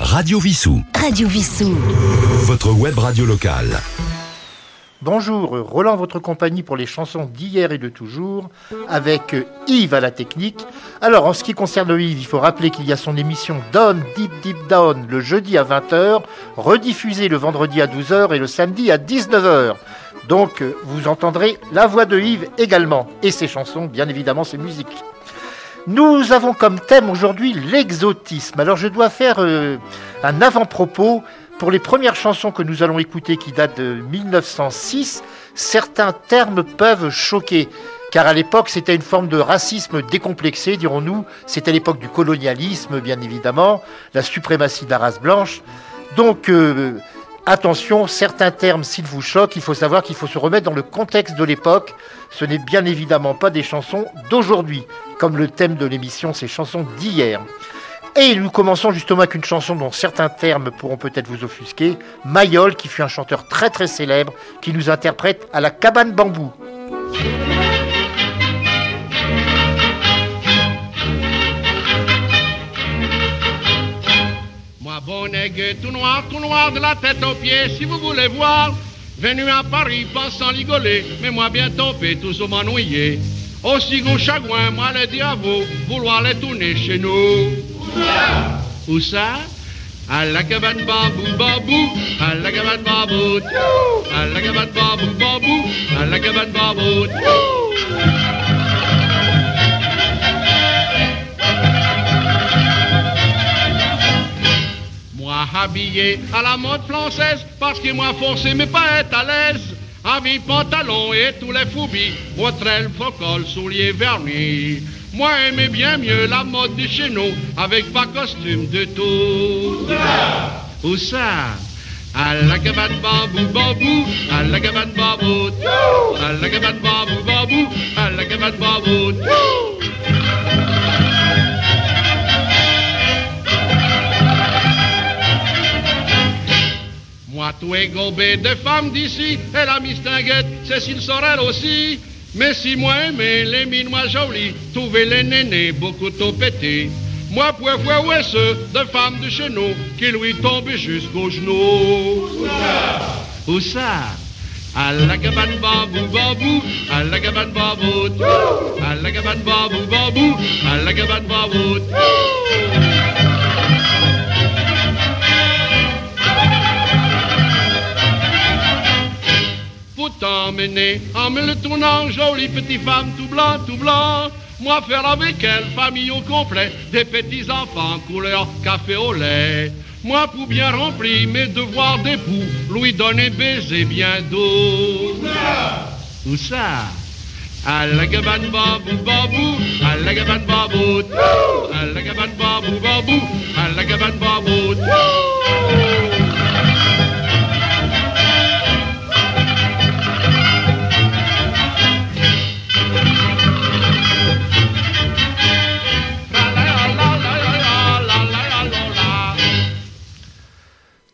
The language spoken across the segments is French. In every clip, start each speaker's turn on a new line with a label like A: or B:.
A: Radio Vissou.
B: Radio Vissou.
A: Votre web radio locale.
C: Bonjour, Roland, votre compagnie pour les chansons d'hier et de toujours, avec Yves à la technique. Alors, en ce qui concerne Yves, il faut rappeler qu'il y a son émission Down Deep Deep Down le jeudi à 20h, rediffusée le vendredi à 12h et le samedi à 19h. Donc, vous entendrez la voix de Yves également, et ses chansons, bien évidemment, ses musiques. Nous avons comme thème aujourd'hui l'exotisme. Alors, je dois faire euh, un avant-propos pour les premières chansons que nous allons écouter qui datent de 1906, certains termes peuvent choquer. Car à l'époque, c'était une forme de racisme décomplexé, dirons-nous. C'était l'époque du colonialisme, bien évidemment, la suprématie de la race blanche. Donc, euh, attention, certains termes, s'ils vous choquent, il faut savoir qu'il faut se remettre dans le contexte de l'époque. Ce n'est bien évidemment pas des chansons d'aujourd'hui, comme le thème de l'émission, ces chansons d'hier. Et nous commençons justement avec une chanson dont certains termes pourront peut-être vous offusquer, Mayol, qui fut un chanteur très très célèbre, qui nous interprète à la cabane bambou.
D: Tout noir, tout noir de la tête aux pieds, si vous voulez voir, venu à Paris pensant ligoler, mais moi bien tous au m'ennuyer. Aussi gros chagrin, moi le vous, vouloir les tourner chez nous. Où ça? À la cabane bambou bambou, à la cabane bambou, à la cabane bambou bambou, à la cabane bambou. Habillé à la mode française, parce que moi forcé mais pas être à l'aise. Avis pantalon et tous les foubilles, le faux souliers vernis. Moi aimais bien mieux la mode de chez nous, avec pas costume de tout. Où ça? À la cabane bambou bambou, à la cabane bambou, à la cabane bambou bambou, à la cabane bambou. Moi, tout est gobé de femmes d'ici, et la mistinguette, Cécile Sorel aussi. Mais si moi aimais les minois jolis, trouver les nénés beaucoup trop pétés. Moi, pour voir où est ce de femmes de chez nous qui lui tombent jusqu'aux genoux? Où ça? À la cabane babou babou, à la cabane babou, à la cabane babou babou, à la cabane babou. T'emmener en me le tournant, jolie petite femme tout blanc, tout blanc. Moi faire avec elle, famille au complet, des petits enfants couleur café au lait. Moi pour bien remplir mes devoirs d'époux, lui donner baiser bien d'eau. Où ça? À la cabane babou babou, à la cabane babou, à la cabane babou babou, à la cabane babou.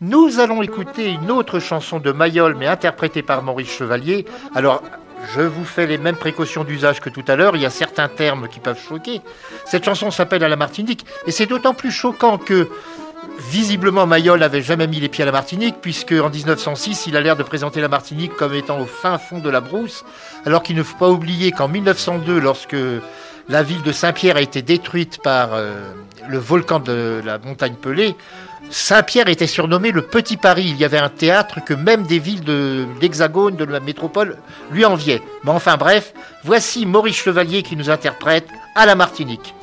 C: Nous allons écouter une autre chanson de Mayol, mais interprétée par Maurice Chevalier. Alors, je vous fais les mêmes précautions d'usage que tout à l'heure. Il y a certains termes qui peuvent choquer. Cette chanson s'appelle À la Martinique, et c'est d'autant plus choquant que visiblement Mayol n'avait jamais mis les pieds à la Martinique, puisque en 1906, il a l'air de présenter la Martinique comme étant au fin fond de la brousse, alors qu'il ne faut pas oublier qu'en 1902, lorsque la ville de Saint-Pierre a été détruite par euh, le volcan de la montagne Pelée, Saint-Pierre était surnommé le Petit Paris. Il y avait un théâtre que même des villes de l'Hexagone, de la métropole, lui enviaient. Mais enfin bref, voici Maurice Chevalier qui nous interprète à la Martinique.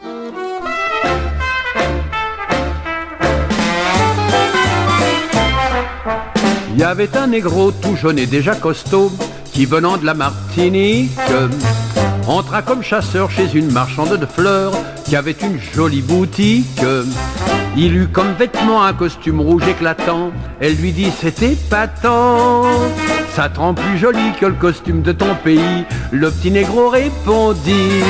E: Il y avait un négro tout jaune et déjà costaud qui venant de la Martinique entra comme chasseur chez une marchande de fleurs qui avait une jolie boutique. Il eut comme vêtement un costume rouge éclatant. Elle lui dit c'était patent. Ça te rend plus joli que le costume de ton pays. Le petit négro répondit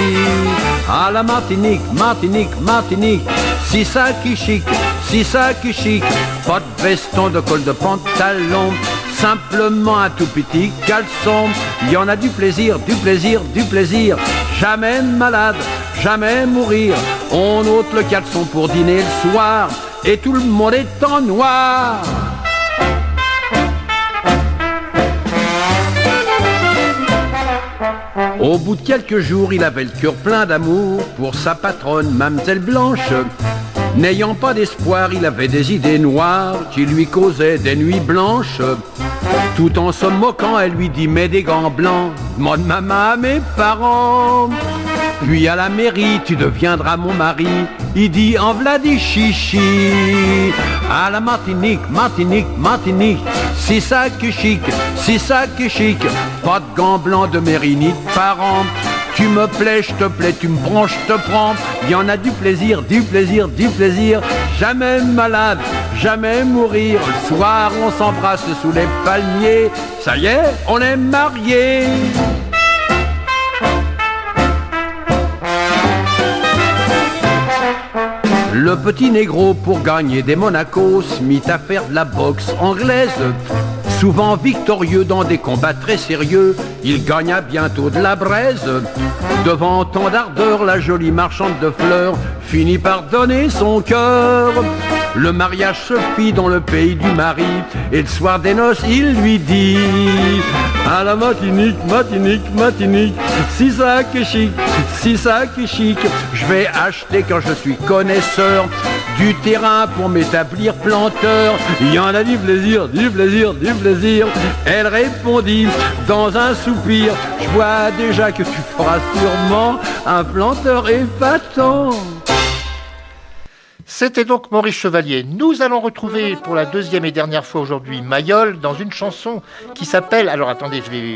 E: À la Martinique, Martinique, Martinique. Si ça qui chic, si ça qui chic. Pas de veston, de col de pantalon. Simplement un tout petit caleçon. Il y en a du plaisir, du plaisir, du plaisir. Jamais malade, jamais mourir. On ôte le caleçon pour dîner le soir et tout le monde est en noir. Au bout de quelques jours, il avait le cœur plein d'amour pour sa patronne, Mamselle Blanche. N'ayant pas d'espoir, il avait des idées noires qui lui causaient des nuits blanches. Tout en se moquant, elle lui dit Mets des gants blancs, demande maman à mes parents. Puis à la mairie, tu deviendras mon mari. Il dit en Vladi chichi. À la Martinique, Martinique, Martinique. C'est ça qui chic, c'est ça qui chic. Pas de gants blancs de mairie ni de parents. Tu me plais, je te plais, tu me prends, je te prends. Il y en a du plaisir, du plaisir, du plaisir. Jamais malade, jamais mourir. Le soir, on s'embrasse sous les palmiers. Ça y est, on est mariés. Le petit négro, pour gagner des Monacos, mit à faire de la boxe anglaise. Souvent victorieux dans des combats très sérieux, il gagna bientôt de la braise. Devant tant d'ardeur, la jolie marchande de fleurs finit par donner son cœur. Le mariage se fit dans le pays du mari, et le soir des noces, il lui dit À la matinique, matinique, matinique, si ça qui chic, si ça qui chic, je vais acheter quand je suis connaisseur du terrain pour m'établir planteur. Il y en a du plaisir, du plaisir, du plaisir. Elle répondit dans un soupir, je vois déjà que tu feras sûrement un planteur épatant.
C: C'était donc Maurice Chevalier. Nous allons retrouver pour la deuxième et dernière fois aujourd'hui Mayol dans une chanson qui s'appelle, alors attendez, je vais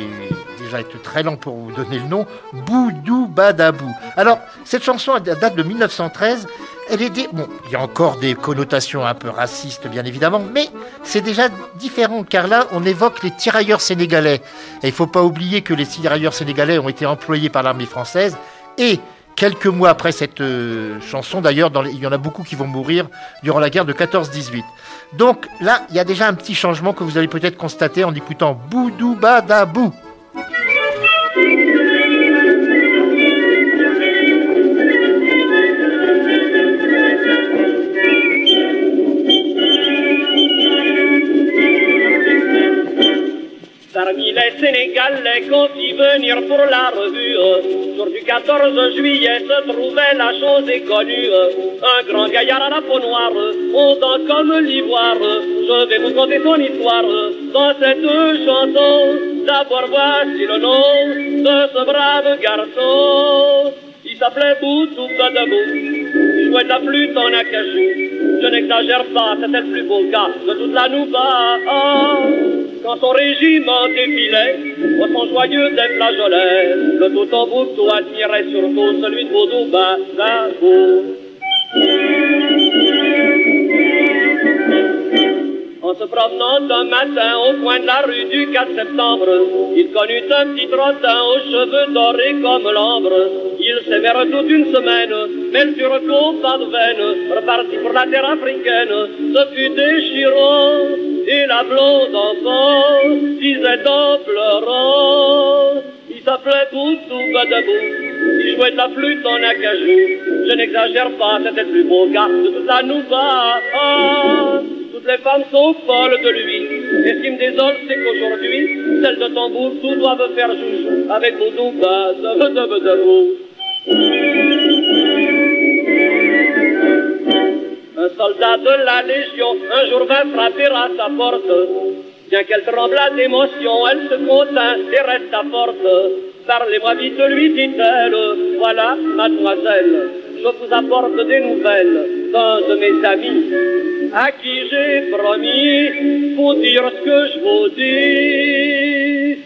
C: déjà être très lent pour vous donner le nom, Boudou Badabou. Alors, cette chanson date de 1913. Elle est. Bon, il y a encore des connotations un peu racistes, bien évidemment, mais c'est déjà différent, car là, on évoque les tirailleurs sénégalais. Et il ne faut pas oublier que les tirailleurs sénégalais ont été employés par l'armée française et Quelques mois après cette euh, chanson, d'ailleurs, il y en a beaucoup qui vont mourir durant la guerre de 14-18. Donc là, il y a déjà un petit changement que vous allez peut-être constater en écoutant Boudou Badabou.
B: Les Sénégalais qu'on fit venir pour la revue, jour du 14 juillet se trouvait la chose connue. Un grand gaillard à la peau noire, fondant comme l'ivoire. Je vais vous conter son histoire dans cette chanson. D'abord voici le nom de ce brave garçon. S'appelait Boutou Badabou. Il jouait de la flûte en acajou. Je n'exagère pas, c'était le plus beau gars de toute la Nouba. Quand son régiment défilait, au son joyeux des flageolets, le tout Tombouctou admirait surtout celui de Boudou Badabou. En se promenant un matin au coin de la rue du 4 septembre, il connut un petit trottin aux cheveux dorés comme l'ambre. Ils s'aimèrent toute une semaine, mais le turco pas de veine, reparti pour la terre africaine, ce fut déchirant. Et la blonde enfant disait en pleurant, il s'appelait Boutou Badabou, il jouait de la flûte en acajou. Je n'exagère pas, c'était le plus beau gars de toute la Nouba. Toutes les femmes sont folles de lui. Et ce qui me désole, c'est qu'aujourd'hui, celles de Tombouctou doivent faire joujou avec Boudou Badabou. Un soldat de la Légion un jour vint frapper à sa porte. Bien qu'elle tremblât d'émotion, elle se contint et resta forte. Parlez-moi vite, lui dit-elle. Voilà, mademoiselle, je vous apporte des nouvelles d'un de mes amis à qui j'ai promis, faut dire ce que je vous dis.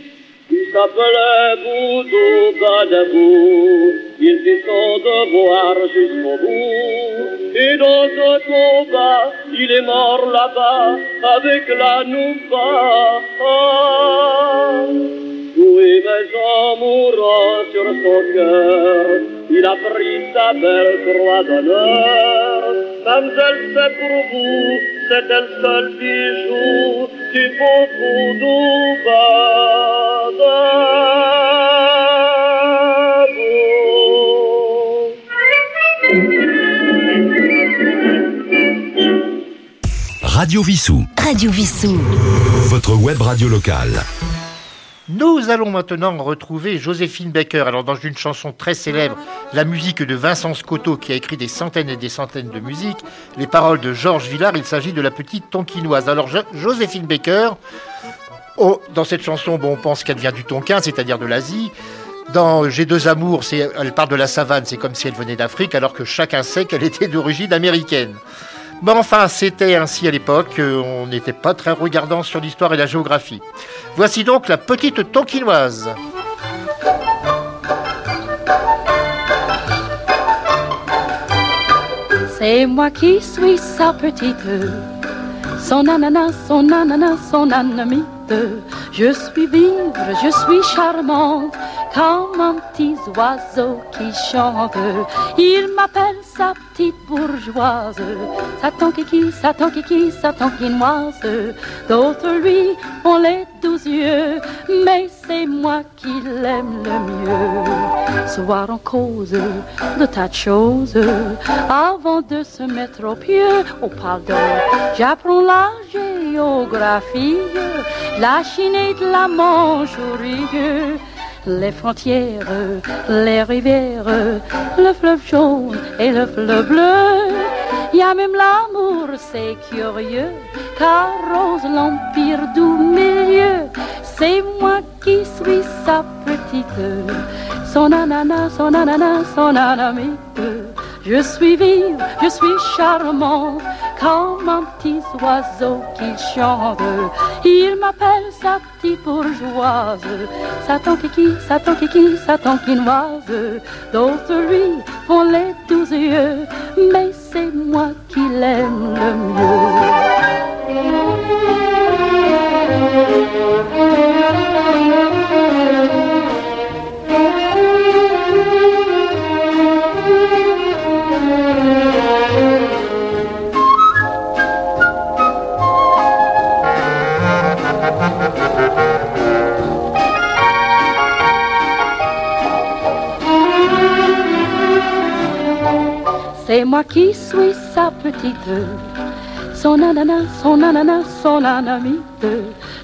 B: Il s'appelait Boudou Badabou, il fit son devoir jusqu'au bout. Et dans ce combat, il est mort là-bas avec la Nouba. Oui, mais en mourant sur son cœur, il a pris sa belle croix d'honneur. Mademoiselle, c'est pour vous, c'était le seul bijou du beau Boudou
A: Radio Vissou.
F: Radio Vissou.
A: Votre web radio locale.
C: Nous allons maintenant retrouver Joséphine Baker. Alors, dans une chanson très célèbre, la musique de Vincent Scotto, qui a écrit des centaines et des centaines de musiques, les paroles de Georges Villard, il s'agit de la petite tonkinoise. Alors, Jo- Joséphine Baker, oh, dans cette chanson, bon, on pense qu'elle vient du Tonkin, c'est-à-dire de l'Asie. Dans J'ai deux amours, c'est- elle part de la savane, c'est comme si elle venait d'Afrique, alors que chacun sait qu'elle était d'origine américaine. Enfin, c'était ainsi à l'époque, euh, on n'était pas très regardant sur l'histoire et la géographie. Voici donc la petite tonkinoise.
G: C'est moi qui suis sa petite, son ananas, son ananas, son anamite. Je suis vive, je suis charmante, comme un petit oiseau qui chante. Il m'appelle sa petite bourgeoise, sa tonkiki, sa tonkiki, sa tonkinoise. D'autres lui ont les douze yeux, mais c'est moi qui l'aime le mieux. Soir en cause de tas de choses, avant de se mettre au pied, au pardon, j'apprends la géographie, la Chine et de la Manchourie, les frontières, les rivières, le fleuve jaune et le fleuve bleu. Il y a même l'amour, c'est curieux, car rose l'empire du milieu. C'est moi qui suis sa petite, son ananas, son ananas, son anamite. Je suis vive, je suis charmante, comme un petit oiseau qui chante. Il m'appelle sa petite bourgeoise, sa tonkiki, sa tonkiki, sa tonkinoise. D'autres lui font les douze yeux, mais c'est moi qui l'aime le C'est son ananas, son ananas, son anamite.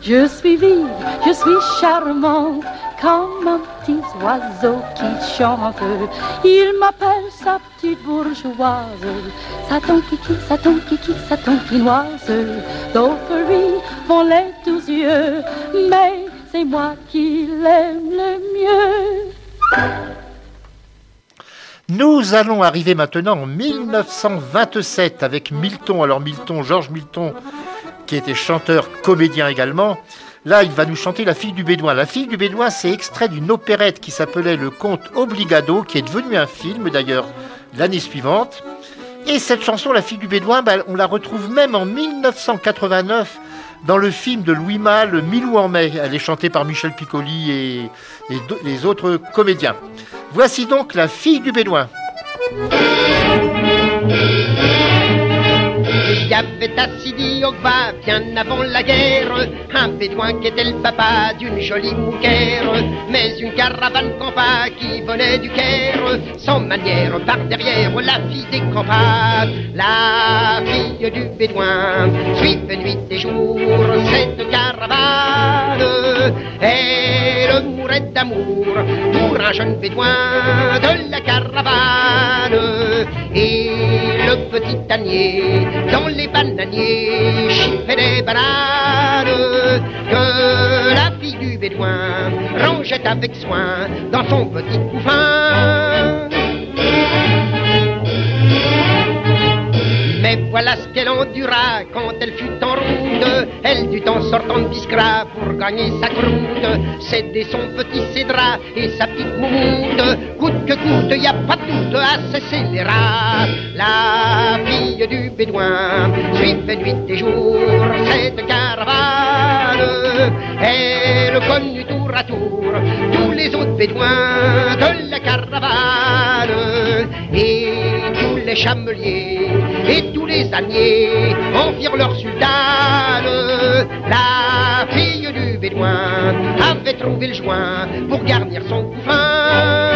G: Je suis vive, je suis charmante, comme un petit oiseau qui chante. Il m'appelle sa petite bourgeoise, sa tonkiki, sa tonkiki, sa tonkinoise. D'autres lui font les douze yeux, mais c'est moi qui l'aime le mieux.
C: Nous allons arriver maintenant en 1927 avec Milton. Alors Milton, Georges Milton, qui était chanteur, comédien également. Là, il va nous chanter La fille du Bédouin. La fille du Bédouin, c'est extrait d'une opérette qui s'appelait Le Conte Obligado, qui est devenu un film d'ailleurs l'année suivante. Et cette chanson, La fille du Bédouin, bah, on la retrouve même en 1989 dans le film de Louis Malle, Milou en mai. Elle est chantée par Michel Piccoli et, les autres comédiens. Voici donc La fille du Bédouin.
H: À Sidi Ogba, bien avant la guerre, un bédouin qui était le papa d'une jolie mouquère, mais une caravane campa qui venait du Caire, sans manière par derrière la fille des campas, la fille du bédouin, suivait nuit et jour cette caravane, elle mourait d'amour pour un jeune bédouin de la caravane, et le petit ânier dans les bananiers chiffait des bananes que la fille du bédouin rangeait avec soin dans son petit couffin. Voilà ce qu'elle endura quand elle fut en route. Elle dut en sortant de Biskra pour gagner sa croûte. Céder son petit cédra et sa petite moumoute. Coûte que coûte, y a pas de doute à les rats. La fille du bédouin suivait nuit et jour cette caravane. Elle connut tour à tour tous les autres bédouins de la caravane. Chameliers et tous les âniers en firent leur sultane. La fille du bédouin avait trouvé le joint pour garnir son couffin.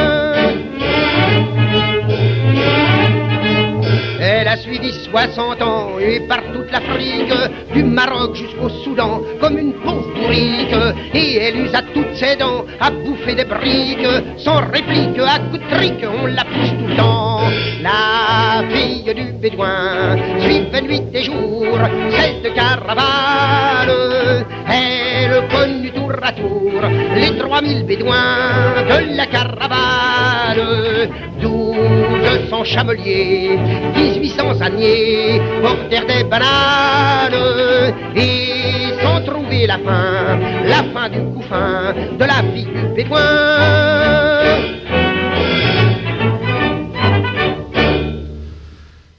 H: Elle a suivi 60 ans et par toute l'Afrique, du Maroc jusqu'au Soudan, comme une pauvre bourrique. Et elle use à toutes ses dents à bouffer des briques. Sans réplique, à coup de trick, on la pousse tout le temps. La fille du bédouin suivait nuit et jour cette caravane. Elle connut tour à tour les 3000 bédouins de la caravane. 1200 chameliers, 1800 âniers portèrent des bananes et sans trouver la fin, la fin du coup fin de la fille du bédouin.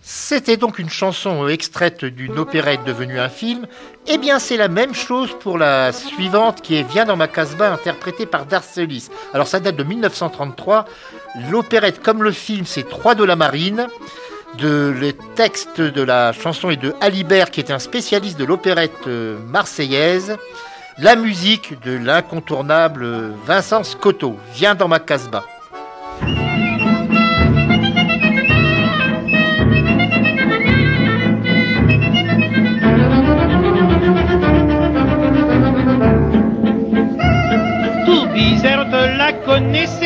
C: C'était donc une chanson extraite d'une opérette devenue un film. Eh bien, c'est la même chose pour la suivante qui est Viens dans ma casbah, interprétée par Darcelis. Alors, ça date de 1933. L'opérette, comme le film, c'est Trois de la marine. De, le texte de la chanson est de Alibert, qui est un spécialiste de l'opérette euh, marseillaise. La musique de l'incontournable Vincent Scotto. Viens dans ma casbah.
I: de la connaissez,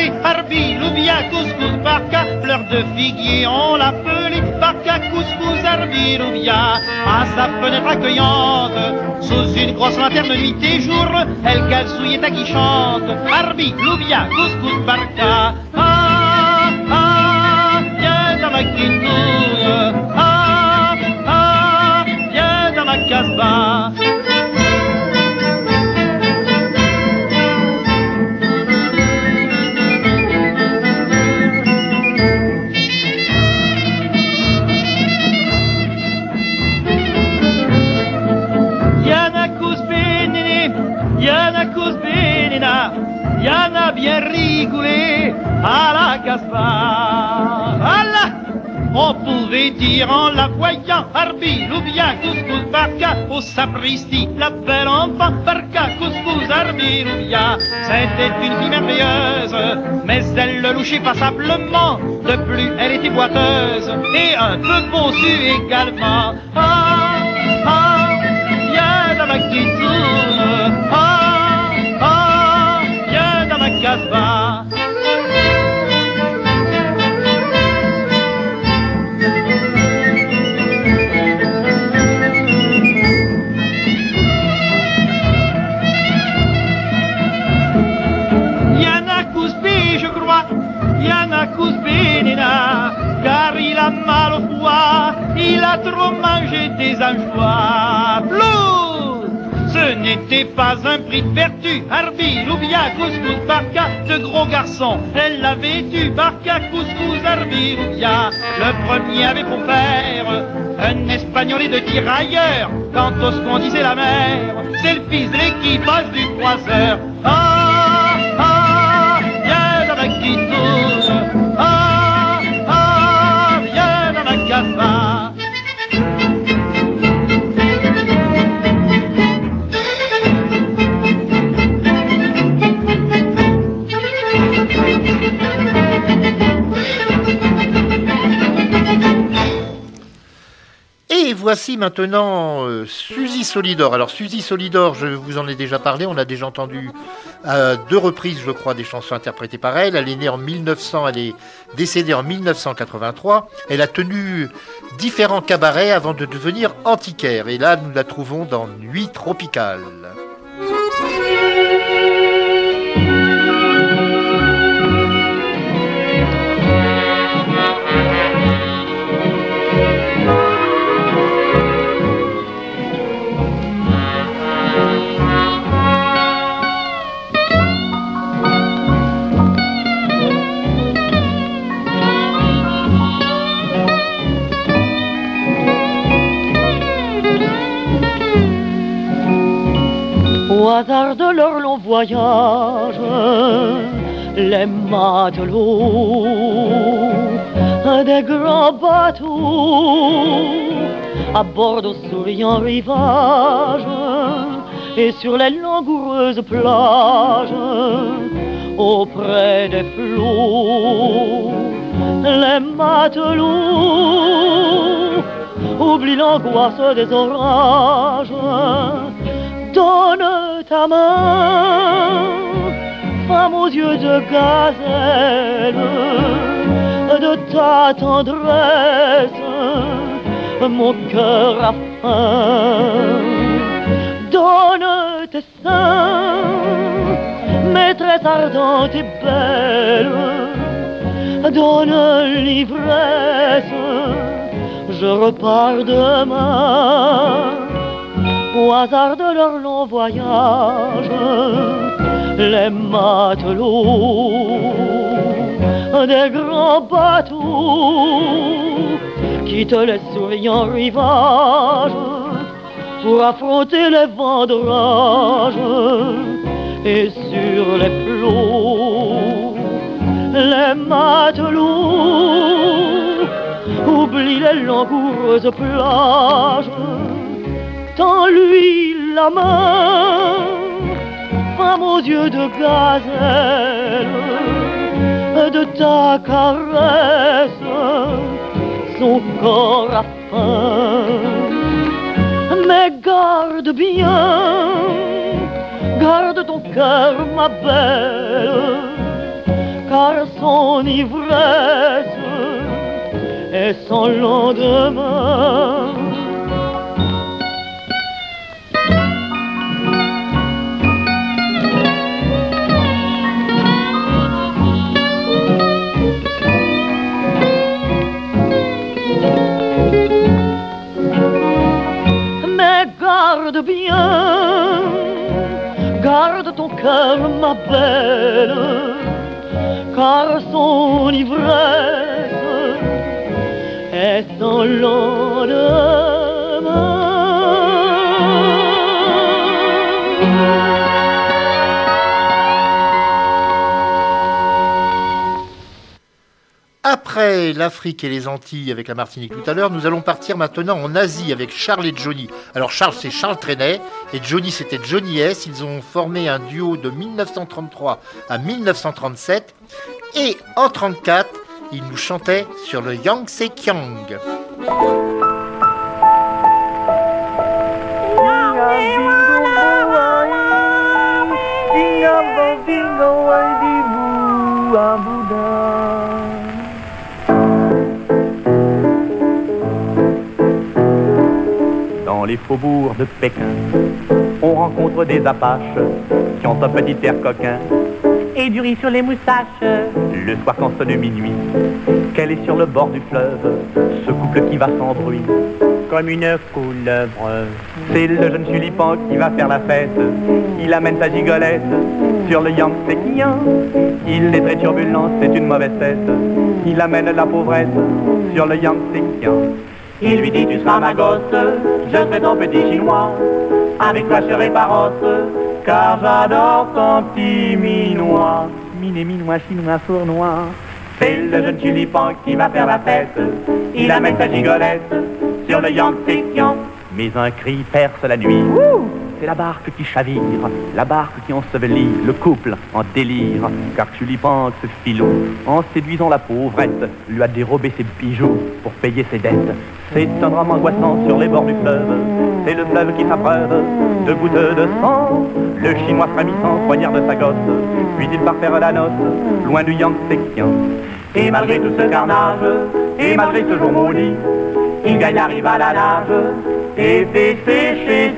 I: Harbi, Loubia, Couscous, Barca, fleur de figuier, on l'appelait Barca, Couscous, Harbi, Loubia. À sa fenêtre accueillante, sous une grosse lanterne nuit et jour, elle gazouille et qui chante, Harbi, Loubia, Couscous, Barca. Ah, ah, viens dans ma guitouille, ah, ah, viens dans ma casbah. Rigolé à la Gaspard. Allah on pouvait dire en la voyant Arbil ou bien Couscous Barca au sapristi, la belle enfant Barca Couscous Arbil ou bien C'était une fille merveilleuse, mais elle le louchait passablement. De plus, elle était boiteuse et un peu conçue également. Ah, ah, viens dans casbah. Yana Kousbi, je crois, Yana Kousbi, Nina, car il a mal au foie, il a trop mangé des anchois. Ce n'était pas un prix de vertu, Arbil ou bien Couscous Barca, de gros garçons, elle l'avait eu, Barca, Couscous, Arbil ou bien. Le premier avait pour père un espagnol et de tirailleurs, quant au qu'on disait la mère, c'est le fils de l'équipage du croiseur. Ah, ah, viens dans ma
C: voici maintenant euh, Suzy Solidor. Alors Suzy Solidor, je vous en ai déjà parlé, on a déjà entendu à deux reprises, je crois, des chansons interprétées par elle. Elle est née en 1900, elle est décédée en 1983. Elle a tenu différents cabarets avant de devenir antiquaire. Et là, nous la trouvons dans Nuit tropicale.
J: Hasard de leur long voyage, les matelots des grands bateaux abordent au souriant rivage et sur les langoureuses plages auprès des flots les matelots oublient l'angoisse des orages. Donne ta main, femme aux yeux de gazelle, de ta tendresse, mon cœur a faim. Donne tes seins, maîtresse ardente et belle, donne l'ivresse, je repars demain. Au hasard de leur long voyage, les matelots des grands bateaux quittent les souriants rivages pour affronter les vents d'orage et sur les flots, les matelots oublient les langoureuses plages. La main, femme aux yeux de gazelle, de ta caresse, son corps a faim. Mais garde bien, garde ton cœur, ma belle, car son ivresse est sans lendemain. Bien, garde ton cœur, ma belle, car son ivresse est sans lendemain.
C: Après l'Afrique et les Antilles avec la Martinique tout à l'heure, nous allons partir maintenant en Asie avec Charles et Johnny. Alors Charles c'est Charles Trenet et Johnny c'était Johnny S. Ils ont formé un duo de 1933 à 1937 et en 34 ils nous chantaient sur le Yangtze Kiang.
K: Faubourgs de Pékin, on rencontre des apaches qui ont un petit air coquin et du riz sur les moustaches. Le soir quand sonne minuit, qu'elle est sur le bord du fleuve, ce couple qui va sans bruit, comme une couleuvre. C'est le jeune tulipan qui va faire la fête, il amène sa gigolette sur le Yangtze Kiang. Il est très turbulent, c'est une mauvaise tête, il amène la pauvrette sur le Yangtze Kiang. Il lui dit tu seras ma gosse, je serai ton petit chinois, avec toi je serai parosse, car j'adore ton petit minois. Miné, minois, chinois, sournois. C'est le jeune tulipan qui va faire la fête, il amène sa gigolette sur le Kiang. Mais un cri perce la nuit. C'est la barque qui chavire, la barque qui ensevelit le couple en délire. Car Tulipan, ce filou, en séduisant la pauvrette, lui a dérobé ses bijoux pour payer ses dettes. C'est un drame angoissant sur les bords du fleuve. C'est le fleuve qui s'abreuve de gouttes de sang. Le chinois frémissant poignarde sa gosse, puis il part faire la noce, loin du Kiang. Et malgré tout ce carnage, et malgré ce jour maudit, il gagne la rive à la nage et fait sécher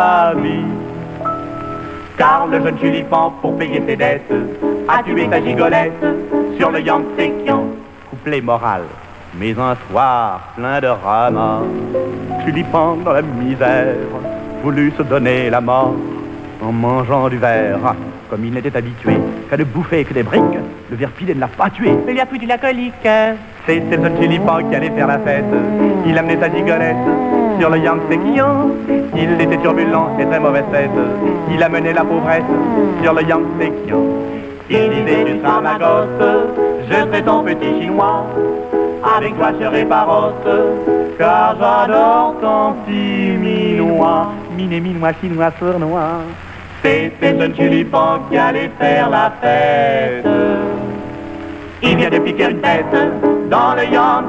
K: amis. Car le jeune tulipan, pour payer ses dettes, a tué sa gigolette sur le Yangtze Kiang. Couplet moral. Mais un soir plein de ramas, Tulipan dans la misère, voulut se donner la mort en mangeant du verre. Comme il n'était habitué qu'à ne bouffer que des briques, le ver pilé ne l'a pas tué. Il lui a foutu la colique. C'est ce jeune tulipan qui allait faire la fête. Il amenait sa gigolette sur le Yangtze Kiang. Il était turbulent et très mauvaise tête. Il amenait la pauvrette sur le Yangtze Kiang. Il disait tu seras je serai ton petit chinois. Avec toi je serai parosse, car j'adore ton petit minois. Miné, minois, chinois, sournois. C'était ce tulipan qui allait faire la fête. Il vient de piquer une tête dans le Yann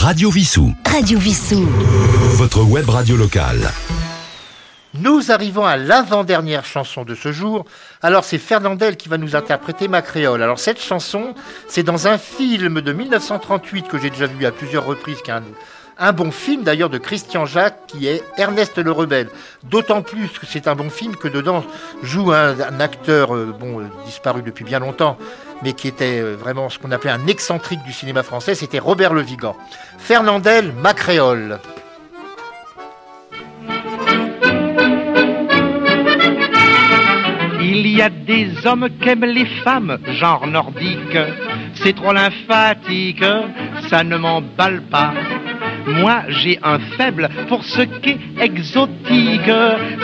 A: Radio Vissou.
L: Radio Vissou.
A: Votre web radio locale.
C: Nous arrivons à l'avant-dernière chanson de ce jour. Alors c'est Fernandel qui va nous interpréter Ma Créole. Alors cette chanson, c'est dans un film de 1938 que j'ai déjà vu à plusieurs reprises, qui est un, un bon film d'ailleurs de Christian Jacques qui est Ernest le Rebelle. D'autant plus que c'est un bon film que dedans joue un, acteur euh, bon euh, disparu depuis bien longtemps, mais qui était euh, vraiment ce qu'on appelait un excentrique du cinéma français. C'était Robert Le Vigan. Fernandel, Ma Créole.
F: Il y a des hommes qui aiment les femmes, genre nordique. C'est trop lymphatique, ça ne m'emballe pas. Moi, j'ai un faible pour ce qui est exotique.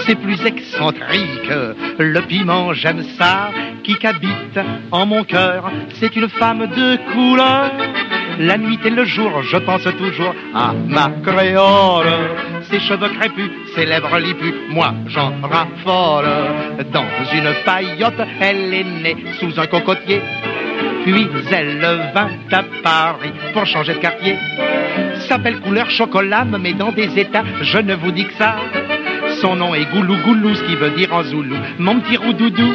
F: C'est plus excentrique. Le piment, j'aime ça. Qui qu'habite en mon cœur, c'est une femme de couleur. La nuit et le jour, je pense toujours à ma créole. Ses cheveux crépus, ses lèvres lipus, moi j'en raffole. Dans une paillote, elle est née sous un cocotier. Puis elle vint à Paris pour changer de quartier. S'appelle couleur chocolat, me met dans des états, je ne vous dis que ça. Son nom est Goulou Goulou, ce qui veut dire en zoulou, mon petit roudoudou.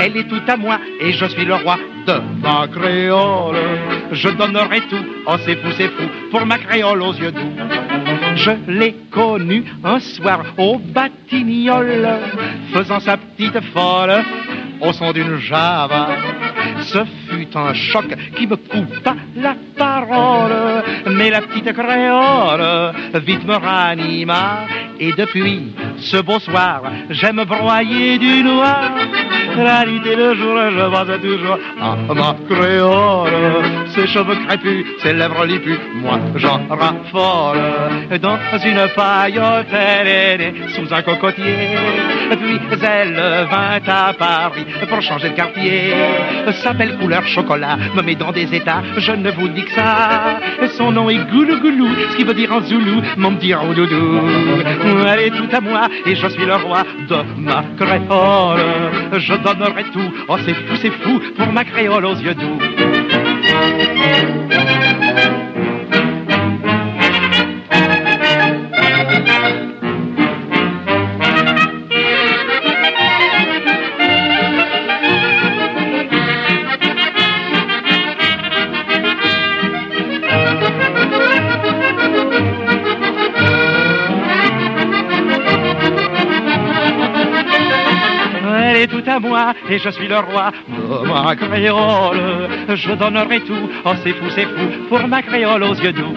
F: Elle est tout à moi et je suis le roi de ma créole. Je donnerai tout, oh c'est fou, c'est fou, pour ma créole aux yeux doux. Je l'ai connue un soir au Batignolles, faisant sa petite folle au son d'une java. Ce fut un choc qui me coupa la parole, mais la petite créole vite me ranima. Et depuis ce beau soir, j'aime broyer du noir. La nuit et le jour, je pense toujours à ma créole. Ses cheveux crépus, ses lèvres lipus, moi j'en raffole. Dans une paillote, elle est sous un cocotier. Puis elle vint à Paris pour changer de quartier. S'appelle couleur chocolat, me met dans des états, je ne vous dis que ça. Son nom est Goulou Goulou, ce qui veut dire en zoulou, mon petit roudoudou. Elle est tout à moi et je suis le roi de ma créole. Je donnerai tout, oh c'est fou, c'est fou, pour ma créole aux yeux doux. Moi et je suis le roi de ma créole. Je donnerai tout, oh c'est fou, c'est fou, pour ma créole aux yeux doux.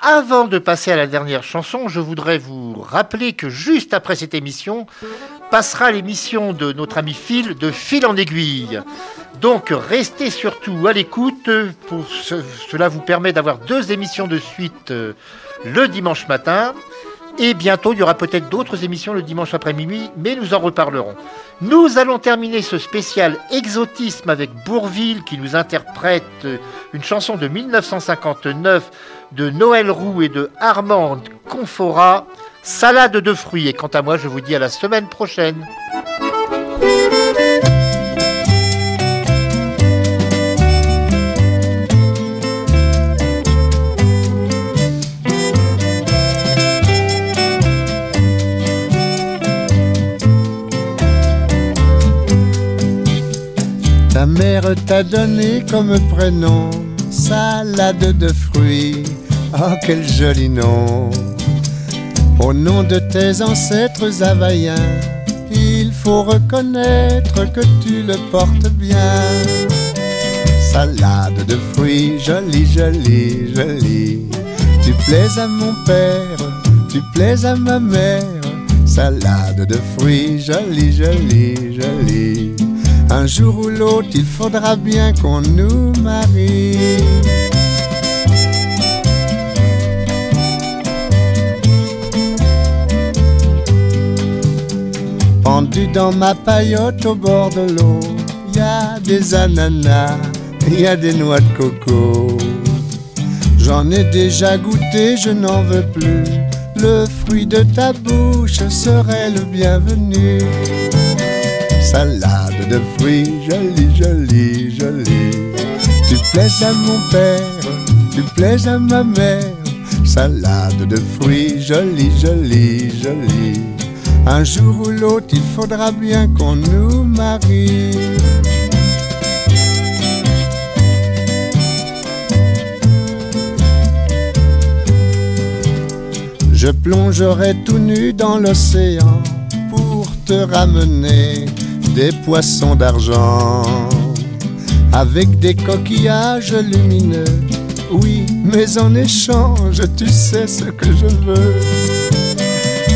C: Avant de passer à la dernière chanson, je voudrais vous rappeler que juste après cette émission passera l'émission de notre ami Phil de Fil en aiguille. Donc restez surtout à l'écoute. Pour ce- cela vous permet d'avoir deux émissions de suite euh, le dimanche matin. Et bientôt, il y aura peut-être d'autres émissions le dimanche après minuit, mais nous en reparlerons. Nous allons terminer ce spécial exotisme avec Bourville qui nous interprète une chanson de 1959 de Noël Roux et de Armand Confora, Salade de fruits. Et quant à moi, je vous dis à la semaine prochaine.
M: Mère t'a donné comme prénom salade de fruits. Oh, quel joli nom! Au nom de tes ancêtres havaïens, il faut reconnaître que tu le portes bien. Salade de fruits, jolie, jolie, jolie. Tu plais à mon père, tu plais à ma mère. Salade de fruits, jolie, jolie, jolie. Un jour ou l'autre, il faudra bien qu'on nous marie. Pendu dans ma paillote au bord de l'eau, y a des ananas, y a des noix de coco. J'en ai déjà goûté, je n'en veux plus. Le fruit de ta bouche serait le bienvenu. salade de fruits, joli, joli, joli. Tu plais à mon père, tu plais à ma mère, salade de fruits, joli, joli, joli. Un jour ou l'autre, il faudra bien qu'on nous marie. Je plongerai tout nu dans l'océan pour te ramener des poissons d'argent avec des coquillages lumineux. Oui, mais en échange, tu sais ce que je veux.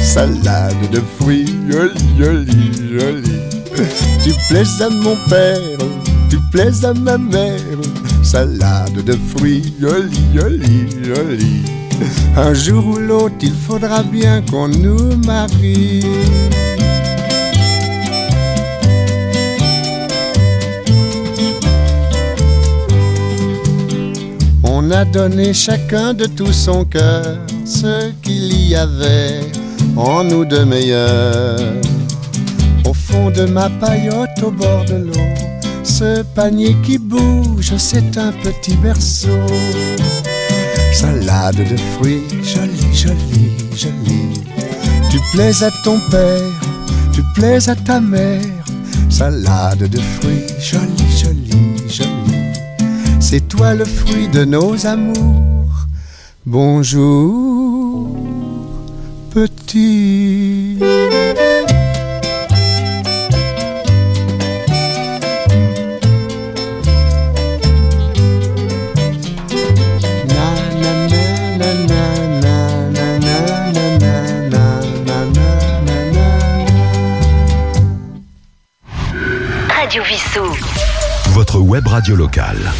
M: Salade de fruits, joli, joli, joli. Tu plais à mon père, tu plais à ma mère. Salade de fruits, joli, joli, joli. Un jour ou l'autre, il faudra bien qu'on nous marie. On a donné chacun de tout son cœur ce qu'il y avait en nous de meilleur. Au fond de ma paillote au bord de l'eau, ce panier qui bouge, c'est un petit berceau. Salade de fruits, jolie, jolie, jolie. Tu plais à ton père, tu plais à ta mère. Salade de fruits, jolie, jolie, jolie. C'est toi le fruit de nos amours. Bonjour, petit.
A: Radio Vissou. Votre web radio locale.